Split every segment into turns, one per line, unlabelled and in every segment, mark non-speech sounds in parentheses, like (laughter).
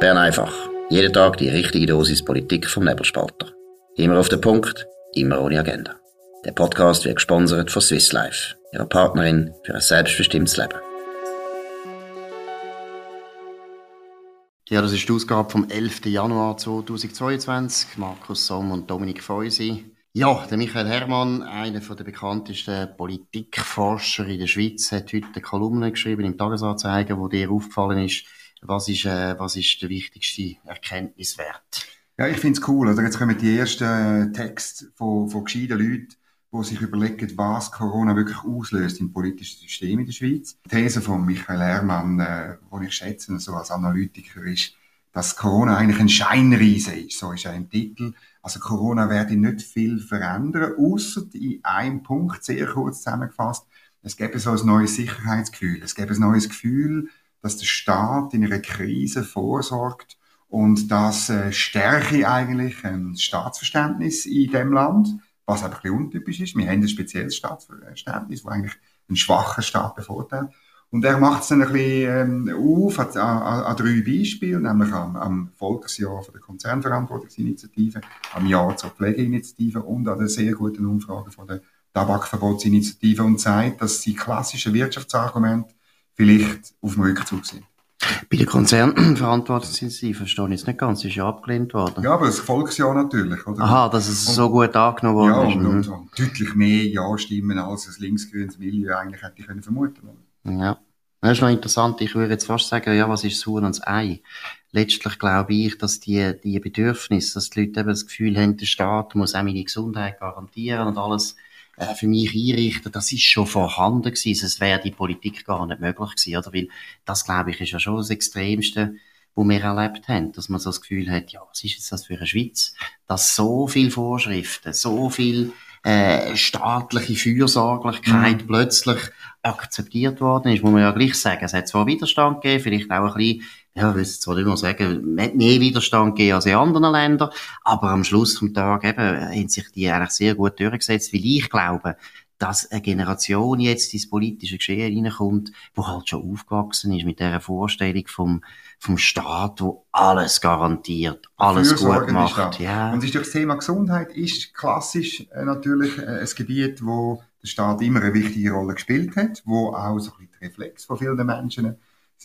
Bern einfach. Jeden Tag die richtige Dosis Politik vom Nebelspalter. Immer auf den Punkt, immer ohne Agenda. Der Podcast wird gesponsert von Swiss Life, ihrer Partnerin für ein selbstbestimmtes Leben.
Ja, das ist die Ausgabe vom 11. Januar 2022. Markus Somm und Dominik Feusi. Ja, der Michael Herrmann, einer der bekanntesten Politikforscher in der Schweiz, hat heute eine Kolumne geschrieben im Tagesanzeiger, wo dir aufgefallen ist, was ist, äh, was ist der wichtigste Erkenntniswert?
Ja, ich finde es cool. Also jetzt kommen die ersten Texte von, von gescheiten Leuten, die sich überlegen, was Corona wirklich auslöst im politischen System in der Schweiz. Die These von Michael Herrmann, äh, die ich schätze, so als Analytiker, ist, dass Corona eigentlich ein Scheinriese ist. So ist er im Titel. Also Corona werde nicht viel verändern, außer in einem Punkt, sehr kurz zusammengefasst. Es gäbe so ein neues Sicherheitsgefühl. Es gäbe ein neues Gefühl, dass der Staat in einer Krise vorsorgt und das äh, stärke eigentlich ein Staatsverständnis in dem Land, was einfach ein bisschen untypisch ist. Wir haben ein spezielles Staatsverständnis, wo eigentlich ein schwacher Staat bevorteilt. Und er macht es dann ein bisschen ähm, auf an, an, an drei Beispielen, nämlich am, am Volksjahr von der Konzernverantwortungsinitiative, am Jahr zur Pflegeinitiative und an der sehr guten Umfrage von der Tabakverbotsinitiative und zeigt, dass die klassischen Wirtschaftsargumente vielleicht auf dem Rückzug sind.
Bei der Konzernverantwortungsinitiative verstehe ich jetzt nicht ganz, ist ja abgelehnt worden.
Ja, aber das Volksjahr natürlich, oder?
Aha, dass es und, so gut angenommen worden
ja,
ist.
Und, und, und, deutlich mehr Ja-Stimmen als das linksgrünes Milieu eigentlich hätte ich können vermuten
Ja. Das ist noch interessant. Ich würde jetzt fast sagen, ja, was ist das Huhn und das Ei? Letztlich glaube ich, dass die, die Bedürfnisse, dass die Leute eben das Gefühl haben, der Staat muss auch meine Gesundheit garantieren und alles, äh, für mich einrichten, das ist schon vorhanden gewesen. Es wäre die Politik gar nicht möglich gewesen, oder? Weil das, glaube ich, ist ja schon das Extremste, wo wir erlebt haben, dass man so das Gefühl hat, ja, was ist jetzt das für eine Schweiz, dass so viel Vorschriften, so viel äh, staatliche Fürsorglichkeit mhm. plötzlich akzeptiert worden ist, muss man ja gleich sagen. Es hat zwar Widerstand gegeben, vielleicht auch ein bisschen ja, ich will zwar nicht mehr sagen, mehr Widerstand gegeben als in anderen Ländern, aber am Schluss vom Tag eben haben sich die eigentlich sehr gut durchgesetzt, weil ich glaube, dass eine Generation jetzt ins politische Geschehen reinkommt, wo halt schon aufgewachsen ist mit dieser Vorstellung vom, vom Staat, wo alles garantiert, alles gut macht.
Ja. Und das Thema Gesundheit ist klassisch äh, natürlich äh, ein Gebiet, wo der Staat immer eine wichtige Rolle gespielt hat, wo auch so ein bisschen Reflex von vielen Menschen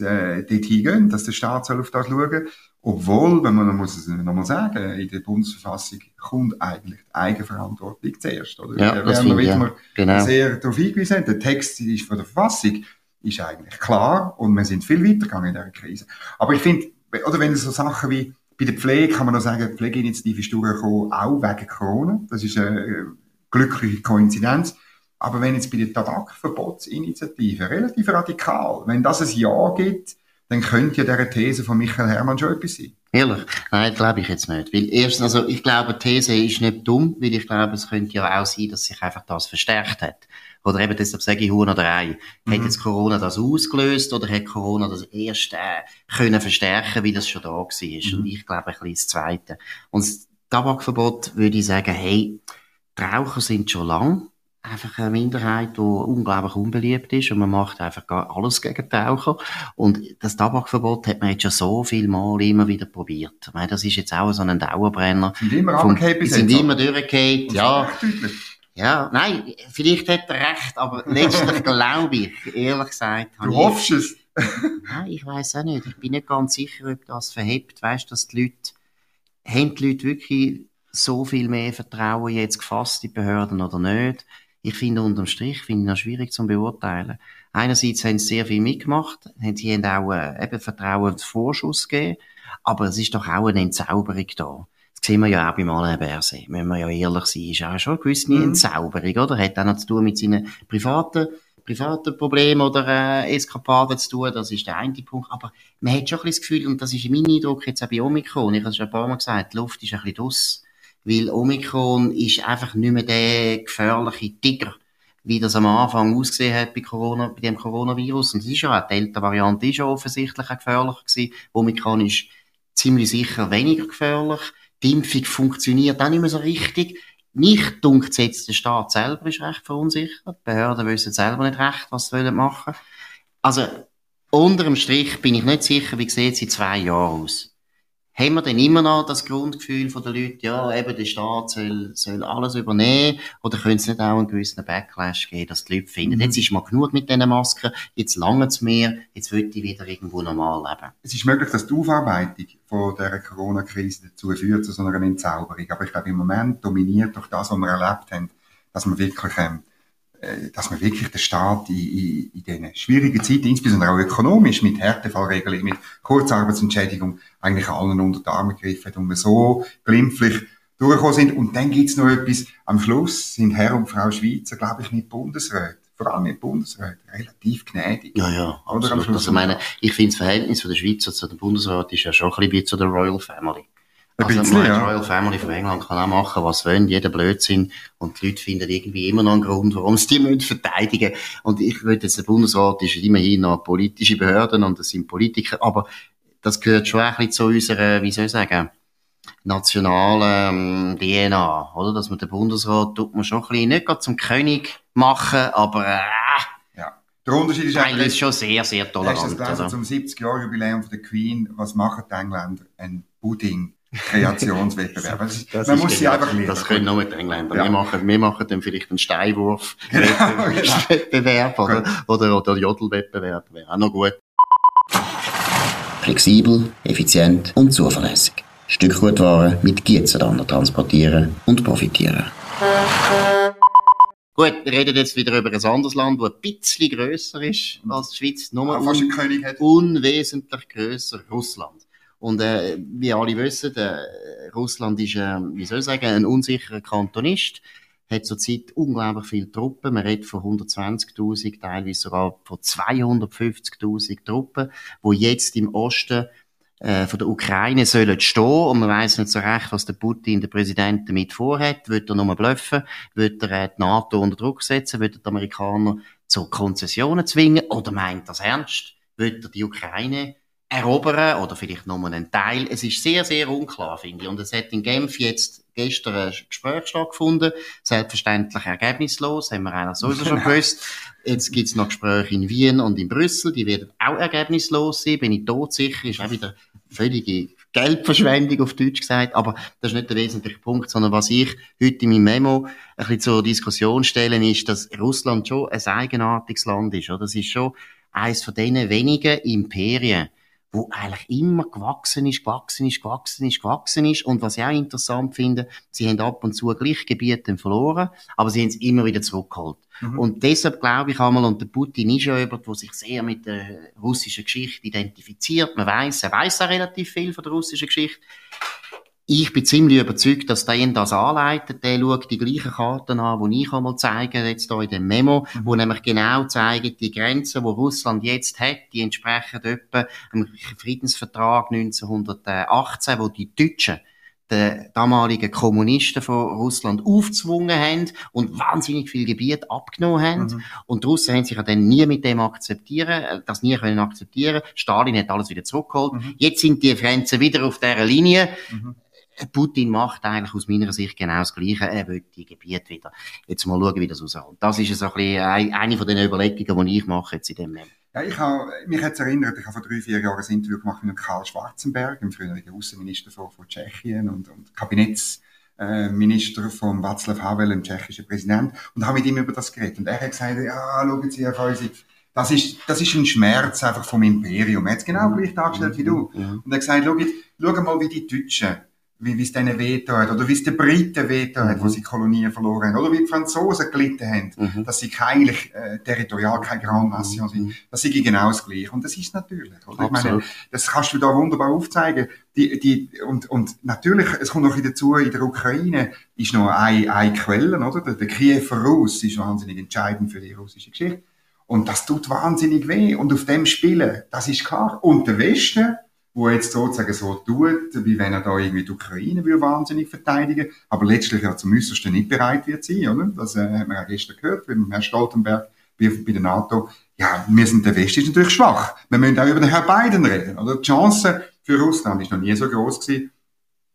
äh, dort hingehen, dass der Staat soll auf das schauen obwohl, wenn man, muss es nochmal sagen, in der Bundesverfassung kommt eigentlich die Eigenverantwortung zuerst, oder?
Ja, da werden wir
ja. genau. sehr darauf hingewiesen. Der Text ist von der Verfassung ist eigentlich klar und wir sind viel weitergegangen in dieser Krise. Aber ich finde, oder wenn so Sachen wie bei der Pflege kann man noch sagen, die Pflegeinitiative ist durchgekommen, auch wegen Corona. Das ist eine glückliche Koinzidenz. Aber wenn jetzt bei der Tabakverbotsinitiative relativ radikal, wenn das ein Ja gibt, dann könnte ja diese These von Michael Hermann schon etwas sein.
Ehrlich? Nein, glaube ich jetzt nicht. Weil erstens, also ich glaube, die These ist nicht dumm, weil ich glaube, es könnte ja auch sein, dass sich einfach das verstärkt hat. Oder eben deshalb sage ich Huhn oder Ei. Mhm. Hat jetzt Corona das ausgelöst oder hat Corona das erst äh, können verstärken, wie das schon da war? Mhm. Und ich glaube ein bisschen das Zweite. Und das Tabakverbot würde ich sagen, hey, die Raucher sind schon lang einfach eine Minderheit, die unglaublich unbeliebt ist und man macht einfach gar alles gegen die Raucher. Und das Tabakverbot hat man jetzt schon so viel Mal immer wieder probiert. Ich meine, das ist jetzt auch so ein Dauerbrenner.
Sind immer vom,
Die sind immer durchgefallen, ja. Ja, nein, vielleicht hat er recht, aber letztlich (laughs) glaube ich, ehrlich gesagt.
Du hoffst es? (laughs)
nein, ich weiß auch nicht. Ich bin nicht ganz sicher, ob das verhebt. Weißt du, dass die Leute, haben die Leute wirklich so viel mehr Vertrauen jetzt gefasst, die Behörden oder nicht? Ich finde unterm Strich finde ich noch schwierig zu beurteilen. Einerseits haben sie sehr viel mitgemacht, sie haben auch äh, eben Vertrauen Vorschuss gegeben, aber es ist doch auch eine Entzauberung da. Das sehen wir ja auch beim Alain Berset, wenn wir ja ehrlich sein, ist auch schon eine gewisse mhm. Entzauberung, oder? Hat auch noch zu tun mit seinen privaten privaten Problemen oder äh, Eskapaden zu tun, das ist der eine Punkt. Aber man hat schon ein bisschen das Gefühl, und das ist mein Eindruck jetzt auch bei Omikron, ich habe es schon ein paar Mal gesagt, die Luft ist ein bisschen draus. Weil Omikron ist einfach nicht mehr der gefährliche Tiger, wie das am Anfang ausgesehen hat bei Corona, bei dem Coronavirus. Und es ist ja auch, die Delta-Variante ist ja offensichtlich auch gefährlicher gewesen. Omikron ist ziemlich sicher weniger gefährlich. Die Impfung funktioniert auch nicht mehr so richtig. Nicht dunkt jetzt der Staat selber ist recht verunsichert. Die Behörden wissen selber nicht recht, was sie machen wollen. Also, unter dem Strich bin ich nicht sicher, wie sieht es in zwei Jahren aus. Haben wir dann immer noch das Grundgefühl von den Leuten, ja, eben der Staat soll, soll alles übernehmen, oder können es nicht auch einen gewissen Backlash geben, dass die Leute finden, mhm. jetzt ist mal genug mit diesen Masken, jetzt lange es mir, jetzt will ich wieder irgendwo normal leben.
Es ist möglich, dass die Aufarbeitung von dieser Corona-Krise dazu führt, zu so einer Entzauberung, aber ich glaube, im Moment dominiert durch das, was wir erlebt haben, dass wir wirklich ähm, äh, dass man wirklich den Staat in, in, in diesen schwierigen Zeiten, insbesondere auch ökonomisch, mit Härtefallregelung, mit Kurzarbeitsentschädigung, eigentlich allen unter die Arme gegriffen hat und wir so glimpflich durchgekommen sind. Und dann gibt's noch etwas, am Schluss sind Herr und Frau Schweizer, glaube ich, mit Bundesrat, vor allem mit Bundesrat, relativ gnädig.
Ja, ja, absolut. Also, ich meine, ich finde das Verhältnis von der Schweizer zu dem Bundesrat ist ja schon ein bisschen wie zu der Royal Family.
Ein also bisschen,
ja. Royal Family von England kann auch machen, was wollen, jeder Blödsinn. Und die Leute finden irgendwie immer noch einen Grund, warum sie die (laughs) müssen verteidigen Und ich würde jetzt, der Bundesrat ist immerhin noch politische Behörden und das sind Politiker, aber das gehört schon ein bisschen zu unserer, wie soll ich sagen, nationalen ähm, DNA, oder? Dass man den Bundesrat tut man schon ein bisschen, nicht gerade zum König machen, aber äh,
ja. Der Unterschied ist
eigentlich ist schon sehr, sehr tolerant.
Hast du das also. zum 70-Jahr-Jubiläum der Queen, was machen die Engländer? Ein Pudding. Kreationswettbewerb.
Das, das man muss sie genau, einfach lernen. Das können nur die Engländer. Ja. Wir, machen, wir machen dann vielleicht einen Steinwurf-Wettbewerb (laughs) genau, oder, oder, oder Jodelwettbewerb. Wäre auch noch gut.
Flexibel, effizient und zuverlässig. Stückgutware mit Gietzenlander transportieren und profitieren.
Gut, wir reden jetzt wieder über ein anderes Land, das ein bisschen grösser ist als die Schweiz. Nur un unwesentlich grösser, Russland. Und äh, wie alle wissen, äh, Russland ist, äh, wie soll ich sagen, ein unsicherer Kantonist, hat zurzeit unglaublich viele Truppen. Man redet von 120.000, teilweise sogar von 250.000 Truppen, wo jetzt im Osten äh, von der Ukraine sollen stehen und man weiß nicht so recht, was der Putin, der Präsident, damit vorhat. Wird er nur bluffen? Wird er äh, die NATO unter Druck setzen? Wird er die Amerikaner zu Konzessionen zwingen? Oder meint das ernst? Wird er die Ukraine erobern oder vielleicht nur einen Teil. Es ist sehr, sehr unklar, finde ich. Und es hat in Genf jetzt gestern ein Gespräch stattgefunden. Selbstverständlich ergebnislos, haben wir eigentlich sowieso schon gewusst. Jetzt gibt's noch Gespräche in Wien und in Brüssel, die werden auch ergebnislos sein, bin ich todsicher, ist auch wieder völlige Geldverschwendung auf Deutsch gesagt, aber das ist nicht der wesentliche Punkt, sondern was ich heute in meinem Memo ein bisschen zur Diskussion stelle, ist, dass Russland schon ein eigenartiges Land ist. Oder? Das ist schon eines von diesen wenigen Imperien, wo eigentlich immer gewachsen ist, gewachsen ist, gewachsen ist, gewachsen ist. Und was ich auch interessant finde, sie haben ab und zu gleich Gebiete verloren, aber sie haben es immer wieder zurückgeholt. Mhm. Und deshalb glaube ich einmal, und der Putin ist ja jemand, der sich sehr mit der russischen Geschichte identifiziert. Man weiß, er weiß auch relativ viel von der russischen Geschichte. Ich bin ziemlich überzeugt, dass der ihn das anleitet. Der schaut die gleichen Karten an, die ich einmal zeige, jetzt hier in dem Memo, mhm. wo nämlich genau zeigen, die Grenzen, die Russland jetzt hat, die entsprechen etwa einem Friedensvertrag 1918, wo die Deutschen den damaligen Kommunisten von Russland aufgezwungen haben und wahnsinnig viel Gebiet abgenommen haben. Mhm. Und die Russen haben sich ja dann nie mit dem akzeptieren, äh, das nie können akzeptieren. Stalin hat alles wieder zurückgeholt. Mhm. Jetzt sind die Grenzen wieder auf dieser Linie. Mhm. Putin macht eigentlich aus meiner Sicht genau das Gleiche. Er will die Gebiete wieder. Jetzt mal schauen, wie das aussieht. Das ist so ein bisschen eine von den Überlegungen, die ich mache jetzt in dem Moment.
Ja, ich habe, mich jetzt erinnert, ich habe vor drei, vier Jahren ein Interview gemacht mit Karl Schwarzenberg, dem früheren Außenminister von, von Tschechien und, und Kabinettsminister von Václav Havel, dem tschechischen Präsident, und habe mit ihm über das geredet. Und er hat gesagt, ja, schauen Sie, Herr Feusi, das ist, das ist ein Schmerz einfach vom Imperium. Er hat es genau gleich dargestellt wie du. Und er hat gesagt, schau, schau mal, wie die Deutschen wie es denen wehgetan hat, oder wie es den Briten wehgetan hat, mhm. wo sie Kolonien verloren haben, oder wie die Franzosen gelitten haben, mhm. dass sie eigentlich äh, territorial keine Grande Nation sind. Mhm. Das ist genau das Gleiche. Und das ist natürlich, oder? Ich meine, das kannst du da wunderbar aufzeigen. Die, die, und, und natürlich, es kommt noch dazu, in der Ukraine ist noch eine, eine Quelle, oder? Der, der Kiewer Russ ist wahnsinnig entscheidend für die russische Geschichte. Und das tut wahnsinnig weh. Und auf dem Spielen, das ist klar. Und der Westen, wo jetzt sozusagen so tut, wie wenn er da irgendwie die Ukraine will wahnsinnig verteidigen, aber letztlich ja zum Äußersten nicht bereit wird sein, oder? Das äh, haben wir ja gestern gehört, beim Herrn Stoltenberg, bei, bei der NATO. Ja, wir sind, der Westen ist natürlich schwach. Wir müssen auch über den Herrn Biden reden, oder? Die Chance für Russland ist noch nie so groß gewesen,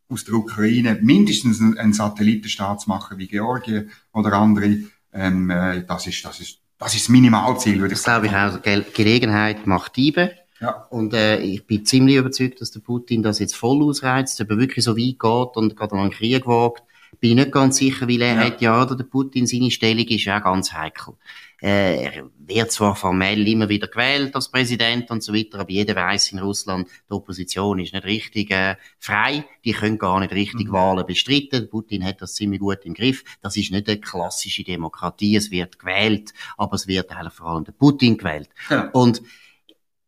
aus der Ukraine mindestens einen Satellitenstaat zu machen wie Georgien oder andere. Ähm, äh, das ist, das ist, das ist das Minimalziel,
würde ich das sagen. Das glaube ich auch. Gelegenheit macht Diebe. Ja. Und äh, ich bin ziemlich überzeugt, dass der Putin das jetzt voll ausreizt, ob er wirklich so weit geht und gerade einen Krieg wagt. Bin ich nicht ganz sicher, weil er ja. hat ja, oder der Putin, seine Stellung ist ja ganz heikel. Äh, er wird zwar formell immer wieder gewählt als Präsident und so weiter, aber jeder weiß in Russland, die Opposition ist nicht richtig äh, frei, die können gar nicht richtig mhm. Wahlen bestreiten. Putin hat das ziemlich gut im Griff. Das ist nicht eine klassische Demokratie, es wird gewählt, aber es wird vor allem der Putin gewählt. Ja. Und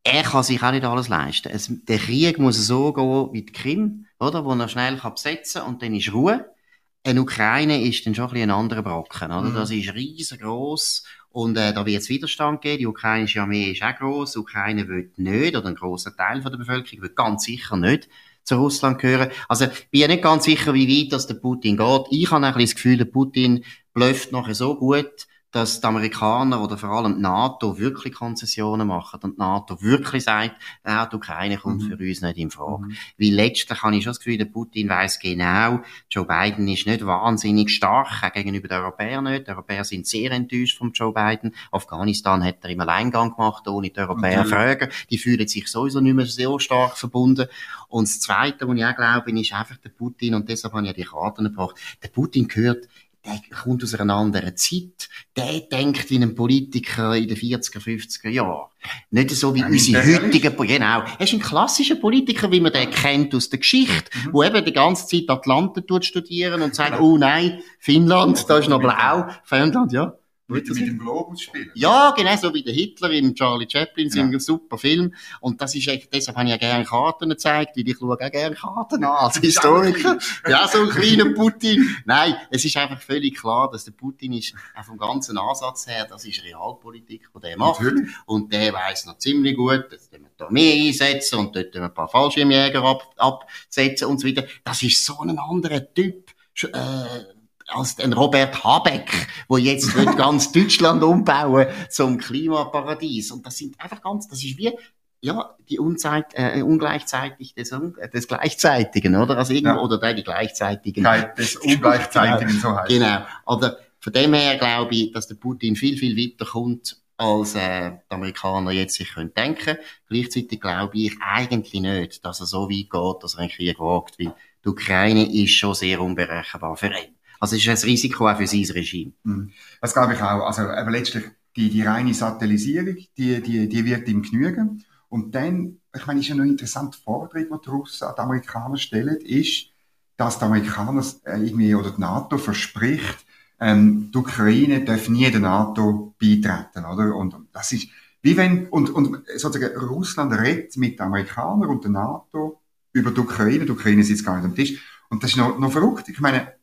er kann sich auch nicht alles leisten. Es, der Krieg muss so gehen wie die Krim, oder? Wo er schnell kann besetzen und dann ist Ruhe. Eine Ukraine ist dann schon ein, bisschen ein anderer Brocken, oder? Mhm. Das ist riesengroß und äh, da wird es Widerstand geben. Die ukrainische Armee ist auch gross. Die Ukraine will nicht, oder ein grosser Teil von der Bevölkerung will ganz sicher nicht zu Russland gehören. Also, ich bin ja nicht ganz sicher, wie weit das der Putin geht. Ich habe ein bisschen das Gefühl, der Putin blöfft nachher so gut, dass die Amerikaner oder vor allem die NATO wirklich Konzessionen machen und die NATO wirklich sagt, ja, die Ukraine kommt mhm. für uns nicht in Frage. Mhm. Weil letztlich habe ich schon das Gefühl, der Putin weiß genau, Joe Biden ist nicht wahnsinnig stark, auch gegenüber den Europäern nicht. Die Europäer sind sehr enttäuscht von Joe Biden. Afghanistan hat er im Alleingang gemacht, ohne die Europäer zu fragen. Die fühlen sich sowieso nicht mehr so stark verbunden. Und das Zweite, was ich auch glaube, ist einfach der Putin, und deshalb habe ich ja die Karten gebracht, der Putin gehört der kommt aus einer anderen Zeit. Der denkt wie ein Politiker in den 40er, 50er Jahren. Nicht so wie unsere heutigen, genau. Er ist ein klassischer Politiker, wie man den kennt aus der Geschichte, mhm. wo eben die ganze Zeit Atlanten tut studieren und sagt, oh nein, Finnland, da ist noch blau. Finnland, ja.
Mit, mit dem Globus spielen.
Ja, genau, so wie der Hitler im Charlie Chaplin, ja. ein super Film. Und das ist echt, deshalb habe ich ja gerne Karten gezeigt, weil ich schaue auch gerne Karten an, als (laughs) Historiker. ja, so ein kleiner Putin. Nein, es ist einfach völlig klar, dass der Putin ist, auch vom ganzen Ansatz her, das ist Realpolitik, die der macht. Natürlich. Und der weiß noch ziemlich gut, dass wir da mehr einsetzen und dort ein paar Fallschirmjäger ab, absetzen und so weiter. Das ist so ein anderer Typ. Äh, als den Robert Habeck, wo jetzt (laughs) wird ganz Deutschland umbauen zum Klimaparadies. Und das sind einfach ganz, das ist wie ja, die Unzeit, äh, ungleichzeitig des, des Gleichzeitigen, oder? Also irgendwo, ja. oder die Gleichzeitigen.
Des Ungleichzeitigen, so heißt
Genau. Oder von dem her glaube ich, dass der Putin viel, viel weiter kommt, als äh, die Amerikaner jetzt sich können denken. Gleichzeitig glaube ich eigentlich nicht, dass er so weit geht, dass er einen Krieg wagt, weil die Ukraine ist schon sehr unberechenbar für ihn. Also es ist ein Risiko auch für sein Regime.
Mhm. Das glaube ich auch. Also aber letztlich die, die reine Satellisierung, die, die, die wird ihm genügen. Und dann, ich meine, ist ja noch eine interessante Forderung, die die Russen an die Amerikaner stellen, ist, dass die Amerikaner äh, irgendwie, oder die NATO verspricht, ähm, die Ukraine darf nie der NATO beitreten, oder? Und das ist, wie wenn, und, und sozusagen Russland redet mit den Amerikanern und der NATO über die Ukraine, die Ukraine sitzt gar nicht am Tisch. Und das ist noch, noch verrückt. Ich meine,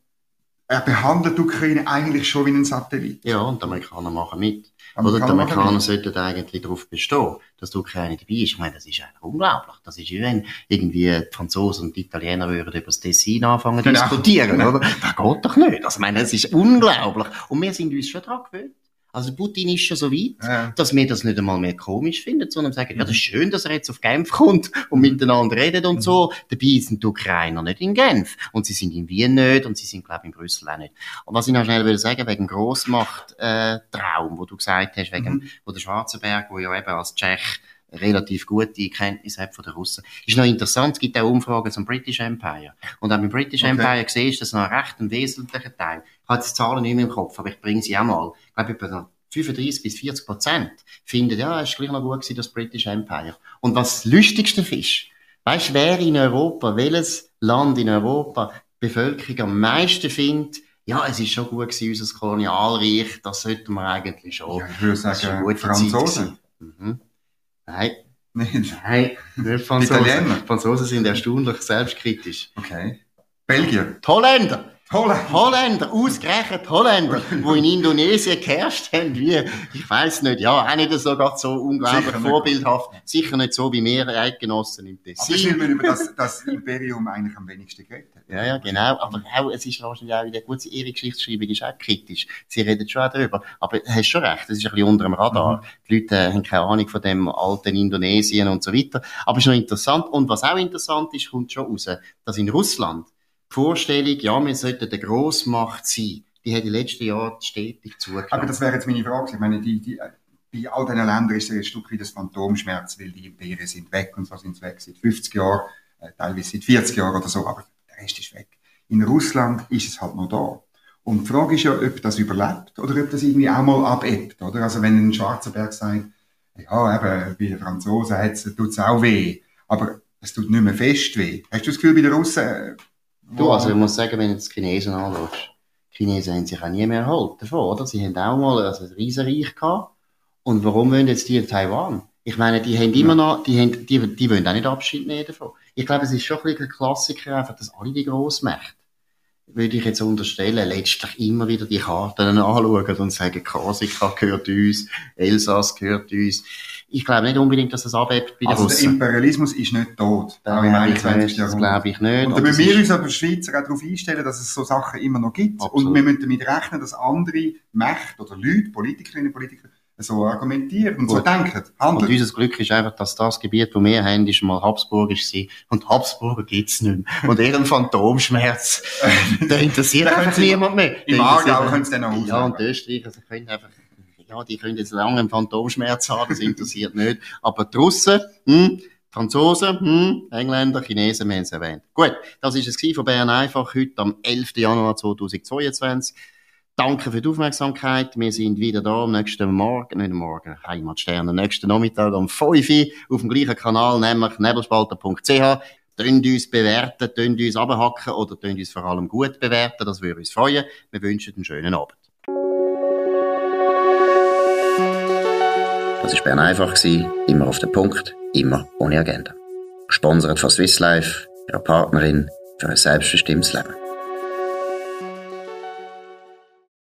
er behandelt die Ukraine eigentlich schon wie einen Satellit.
Ja, und die Amerikaner machen mit. Oder die Amerikaner sollten eigentlich darauf bestehen, dass die Ukraine dabei ist. Ich meine, das ist eigentlich unglaublich. Das ist wie wenn irgendwie die Franzosen und die Italiener würden über das Tessin anfangen zu genau. diskutieren, genau. oder? Das geht doch nicht. Also, ich meine, das ist unglaublich. Und wir sind uns schon dran gewöhnt. Also Putin ist schon so weit, ja. dass wir das nicht einmal mehr komisch finden, sondern sagen, ja, das ist schön, dass er jetzt auf Genf kommt und miteinander redet und so. Dabei sind die Ukrainer nicht in Genf und sie sind in Wien nicht und sie sind, glaube ich, in Brüssel auch nicht. Und was ich noch schnell will sagen, wegen Grossmacht-Traum, äh, wo du gesagt hast, wegen, mhm. wo der Schwarzenberg, wo ja eben als Tschech relativ gute Kenntnis hat von den Russen. Ist noch interessant, es gibt auch Umfragen zum British Empire. Und auch beim British okay. Empire siehst du, dass noch ein recht ein wesentlicher Teil, ich habe die Zahlen nicht mehr im Kopf, aber ich bringe sie auch mal, ich glaube, etwa 35 bis 40 Prozent finden, ja, es ist gleich noch gut gewesen, das British Empire. Und was das Lustigste ist, weißt du, wer in Europa, welches Land in Europa die Bevölkerung am meisten findet, ja, es ist schon gut gewesen, unser Kolonialreich, das sollten wir eigentlich schon.
Ja, ich würde sagen, Franzosen. Mhm.
Nein. Nicht? Nein, Franzosen. Italiener? Franzosen sind erstaunlich selbstkritisch.
Okay. Belgier?
Die Holländer. Holländer. Holländer, ausgerechnet Holländer, (laughs) die in Indonesien geherrscht haben, wie, ich weiß nicht, ja, auch nicht so ganz so unglaublich Sicher vorbildhaft. Nicht. Sicher nicht so wie wir Eidgenossen im
Tessin. Aber weil man über das, das Imperium eigentlich am wenigsten geredet hat.
Ja, ja, genau. Aber auch, es ist wahrscheinlich auch wieder gut, ihre Geschichtsschreibung ist auch kritisch. Sie reden schon auch darüber. Aber du hast schon recht, das ist ein bisschen unter dem Radar. Mhm. Die Leute äh, haben keine Ahnung von dem alten Indonesien und so weiter. Aber es ist noch interessant. Und was auch interessant ist, kommt schon raus, dass in Russland Vorstellung, ja, wir sollten eine Grossmacht sein, die hat in den letzten Jahren stetig zugenommen.
Aber das wäre jetzt meine Frage. Ich meine, die, die, bei all diesen Ländern ist ein Stück wie das Phantomschmerz, weil die Imperien sind weg und zwar sind sie weg seit 50 Jahren, äh, teilweise seit 40 Jahren oder so, aber der Rest ist weg. In Russland ist es halt noch da. Und die Frage ist ja, ob das überlebt oder ob das irgendwie auch mal abebbt, oder? Also wenn ein Schwarzenberg sagt, ja, eben, bei den Franzosen tut es auch weh, aber es tut nicht mehr fest weh. Hast du das Gefühl, bei den Russen...
Du, also ich muss sagen, wenn du die Chinesen anschaust, die Chinesen haben sich auch nie mehr erholt davon, oder? Sie haben auch mal also ein Riesenreich gehabt. Und warum wollen jetzt die in Taiwan? Ich meine, die haben immer noch, die, haben, die, die wollen auch nicht Abschied nehmen davon. Ich glaube, es ist schon ein bisschen ein Klassiker einfach, dass alle die Grossmächte würde ich jetzt unterstellen, letztlich immer wieder die Karten anschauen und sagen, Korsika gehört uns, Elsass gehört uns. Ich glaube nicht unbedingt, dass es abhebt
bei den also Russen. der Imperialismus ist nicht tot,
auch im 21. Jahrhundert. Das glaube ich nicht.
Und da müssen wir uns als Schweizer auch darauf einstellen, dass es so Sachen immer noch gibt. Absolut. Und wir müssen damit rechnen, dass andere Mächte oder Leute, Politikerinnen und Politiker, so argumentieren und Gut. so denken,
handeln. Und unser Glück ist einfach, dass das Gebiet, wo wir haben, ist mal Habsburgisch war. Und Habsburger gibt's nicht mehr. Und ihren Phantomschmerz, (laughs) der interessiert einfach niemand mehr.
Im Aargau können sie dann auch
Ja, und die Österreicher, also können einfach, ja, die können jetzt lange einen Phantomschmerz haben, das interessiert nicht. Aber die Russen, hm, Franzosen, hm, Engländer, Chinesen, wir haben es erwähnt. Gut, das ist es von Bern einfach heute am 11. Januar 2022. Danke für die Aufmerksamkeit. Wir sind wieder da am nächsten Morgen, nicht morgen, Heimatstern, am nächsten Nachmittag um 5 Uhr auf dem gleichen Kanal, nämlich nebelspalter.ch. Tönt uns bewerten, tönt uns abhacken oder tönt uns vor allem gut bewerten. Das würde uns freuen. Wir wünschen einen schönen Abend.
Das war Bern einfach. Immer auf den Punkt, immer ohne Agenda. Gesponsert von Swiss Life, ihrer Partnerin für ein selbstbestimmtes Leben.